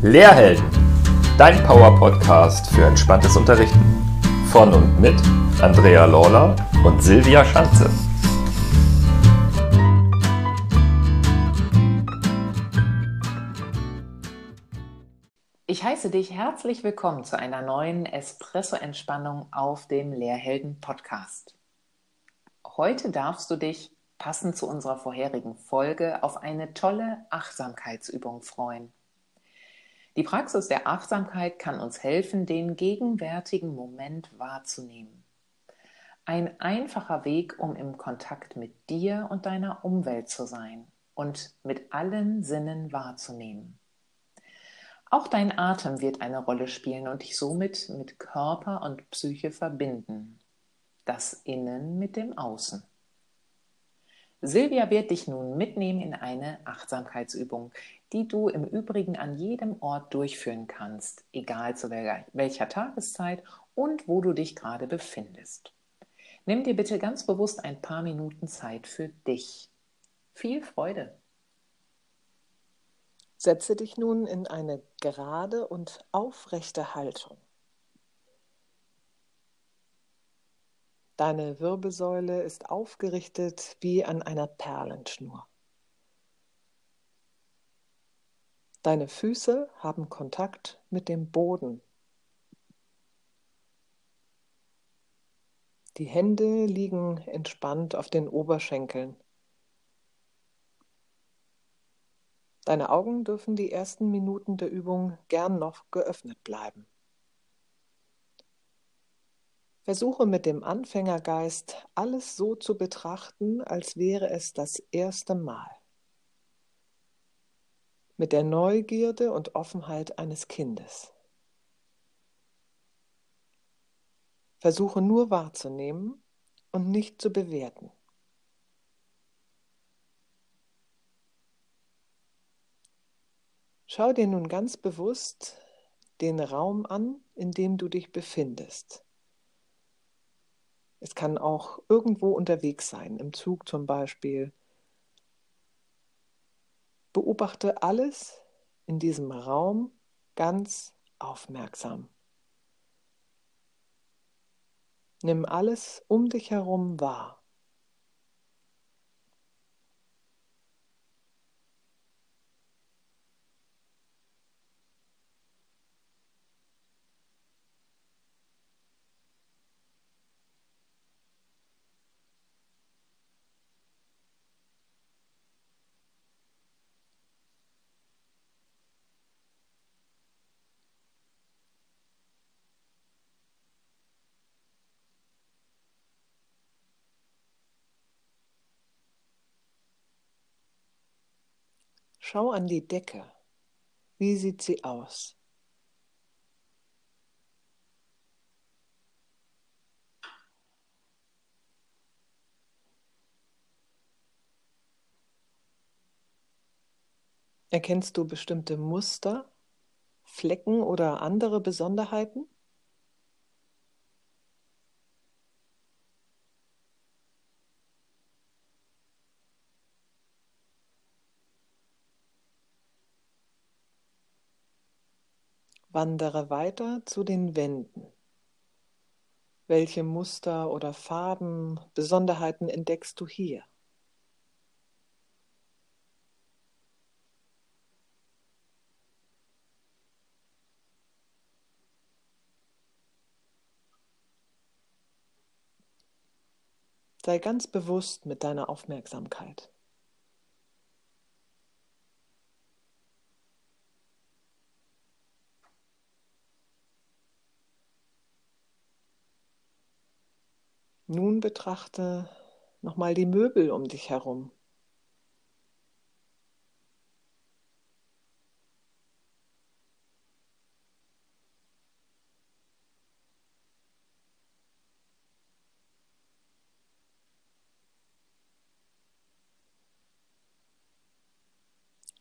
Lehrhelden, dein Power-Podcast für entspanntes Unterrichten. Von und mit Andrea Lawler und Silvia Schanze. Ich heiße dich herzlich willkommen zu einer neuen Espresso-Entspannung auf dem Lehrhelden-Podcast. Heute darfst du dich, passend zu unserer vorherigen Folge, auf eine tolle Achtsamkeitsübung freuen. Die Praxis der Achtsamkeit kann uns helfen, den gegenwärtigen Moment wahrzunehmen. Ein einfacher Weg, um im Kontakt mit dir und deiner Umwelt zu sein und mit allen Sinnen wahrzunehmen. Auch dein Atem wird eine Rolle spielen und dich somit mit Körper und Psyche verbinden. Das Innen mit dem Außen. Silvia wird dich nun mitnehmen in eine Achtsamkeitsübung, die du im Übrigen an jedem Ort durchführen kannst, egal zu welcher Tageszeit und wo du dich gerade befindest. Nimm dir bitte ganz bewusst ein paar Minuten Zeit für dich. Viel Freude! Setze dich nun in eine gerade und aufrechte Haltung. Deine Wirbelsäule ist aufgerichtet wie an einer Perlenschnur. Deine Füße haben Kontakt mit dem Boden. Die Hände liegen entspannt auf den Oberschenkeln. Deine Augen dürfen die ersten Minuten der Übung gern noch geöffnet bleiben. Versuche mit dem Anfängergeist alles so zu betrachten, als wäre es das erste Mal. Mit der Neugierde und Offenheit eines Kindes. Versuche nur wahrzunehmen und nicht zu bewerten. Schau dir nun ganz bewusst den Raum an, in dem du dich befindest. Es kann auch irgendwo unterwegs sein, im Zug zum Beispiel. Beobachte alles in diesem Raum ganz aufmerksam. Nimm alles um dich herum wahr. Schau an die Decke. Wie sieht sie aus? Erkennst du bestimmte Muster, Flecken oder andere Besonderheiten? Wandere weiter zu den Wänden. Welche Muster oder Farben, Besonderheiten entdeckst du hier? Sei ganz bewusst mit deiner Aufmerksamkeit. Nun betrachte nochmal die Möbel um dich herum.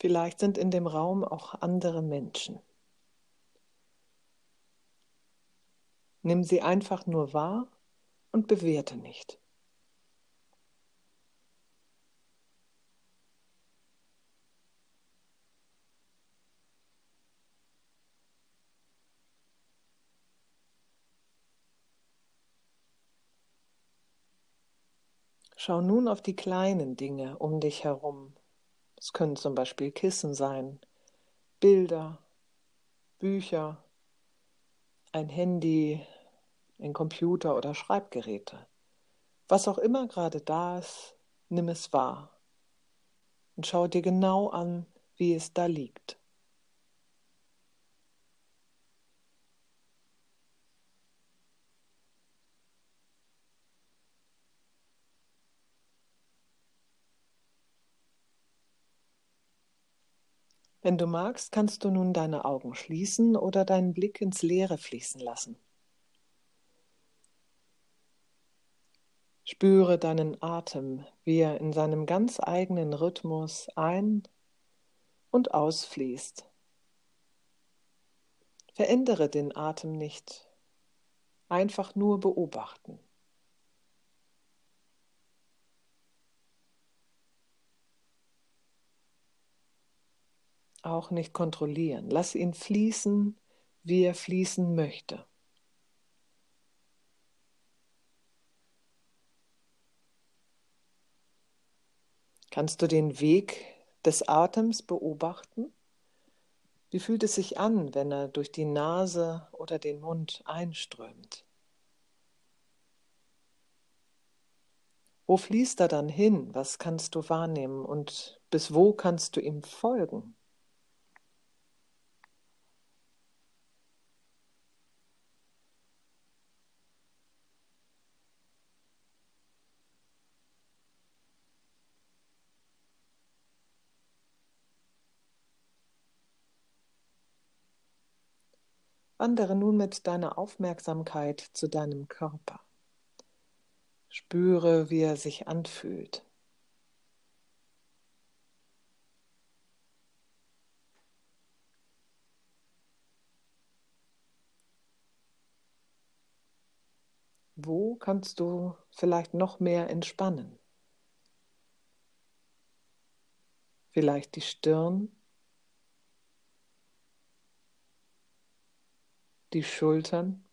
Vielleicht sind in dem Raum auch andere Menschen. Nimm sie einfach nur wahr und bewerte nicht. Schau nun auf die kleinen Dinge um dich herum. Es können zum Beispiel Kissen sein, Bilder, Bücher, ein Handy, ein Computer oder Schreibgeräte. Was auch immer gerade da ist, nimm es wahr und schau dir genau an, wie es da liegt. Wenn du magst, kannst du nun deine Augen schließen oder deinen Blick ins Leere fließen lassen. Spüre deinen Atem, wie er in seinem ganz eigenen Rhythmus ein- und ausfließt. Verändere den Atem nicht, einfach nur beobachten. Auch nicht kontrollieren. Lass ihn fließen, wie er fließen möchte. Kannst du den Weg des Atems beobachten? Wie fühlt es sich an, wenn er durch die Nase oder den Mund einströmt? Wo fließt er dann hin? Was kannst du wahrnehmen und bis wo kannst du ihm folgen? Wandere nun mit deiner Aufmerksamkeit zu deinem Körper. Spüre, wie er sich anfühlt. Wo kannst du vielleicht noch mehr entspannen? Vielleicht die Stirn, die Schultern.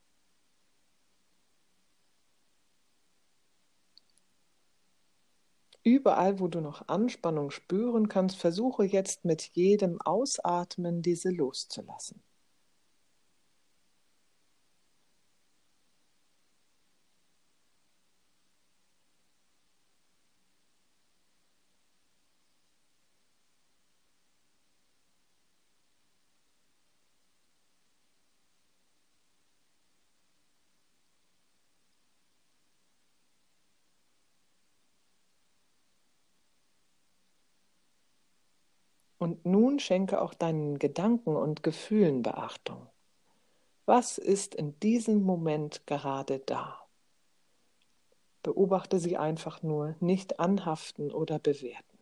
Überall, wo du noch Anspannung spüren kannst, versuche jetzt mit jedem Ausatmen diese loszulassen. Und nun schenke auch deinen Gedanken und Gefühlen Beachtung. Was ist in diesem Moment gerade da? Beobachte sie einfach nur, nicht anhaften oder bewerten.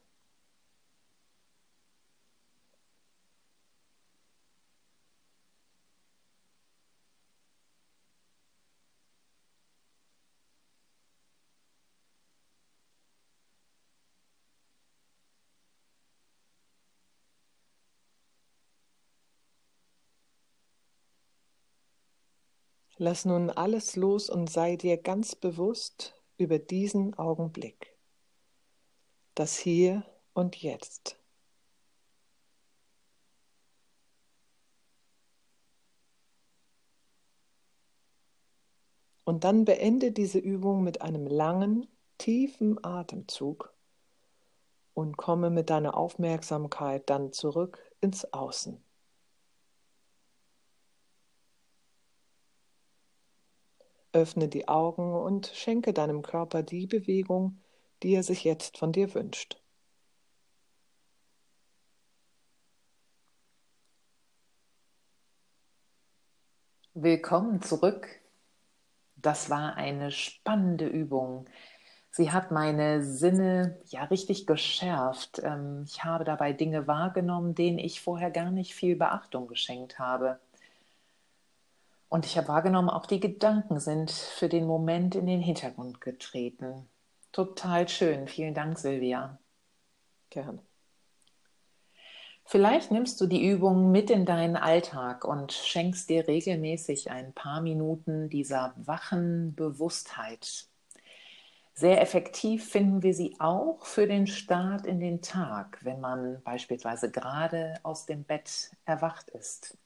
Lass nun alles los und sei dir ganz bewusst über diesen Augenblick. Das Hier und Jetzt. Und dann beende diese Übung mit einem langen, tiefen Atemzug und komme mit deiner Aufmerksamkeit dann zurück ins Außen. Öffne die Augen und schenke deinem Körper die Bewegung, die er sich jetzt von dir wünscht. Willkommen zurück. Das war eine spannende Übung. Sie hat meine Sinne ja richtig geschärft. Ähm, ich habe dabei Dinge wahrgenommen, denen ich vorher gar nicht viel Beachtung geschenkt habe. Und ich habe wahrgenommen, auch die Gedanken sind für den Moment in den Hintergrund getreten. Total schön. Vielen Dank, Silvia. Gerne. Vielleicht nimmst du die Übung mit in deinen Alltag und schenkst dir regelmäßig ein paar Minuten dieser wachen Bewusstheit. Sehr effektiv finden wir sie auch für den Start in den Tag, wenn man beispielsweise gerade aus dem Bett erwacht ist.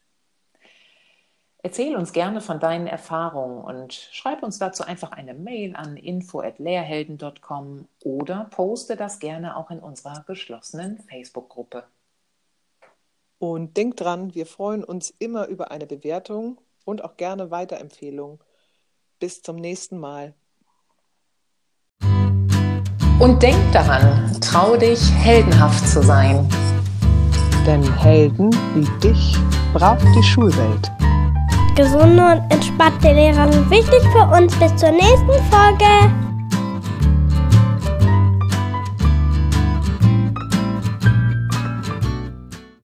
Erzähl uns gerne von deinen Erfahrungen und schreib uns dazu einfach eine Mail an info@lehrhelden.com oder poste das gerne auch in unserer geschlossenen Facebook-Gruppe. Und denk dran, wir freuen uns immer über eine Bewertung und auch gerne Weiterempfehlungen. Bis zum nächsten Mal. Und denk daran, trau dich, heldenhaft zu sein. Denn Helden wie dich braucht die Schulwelt. Gesunde und entspannte Lehrer sind wichtig für uns. Bis zur nächsten Folge.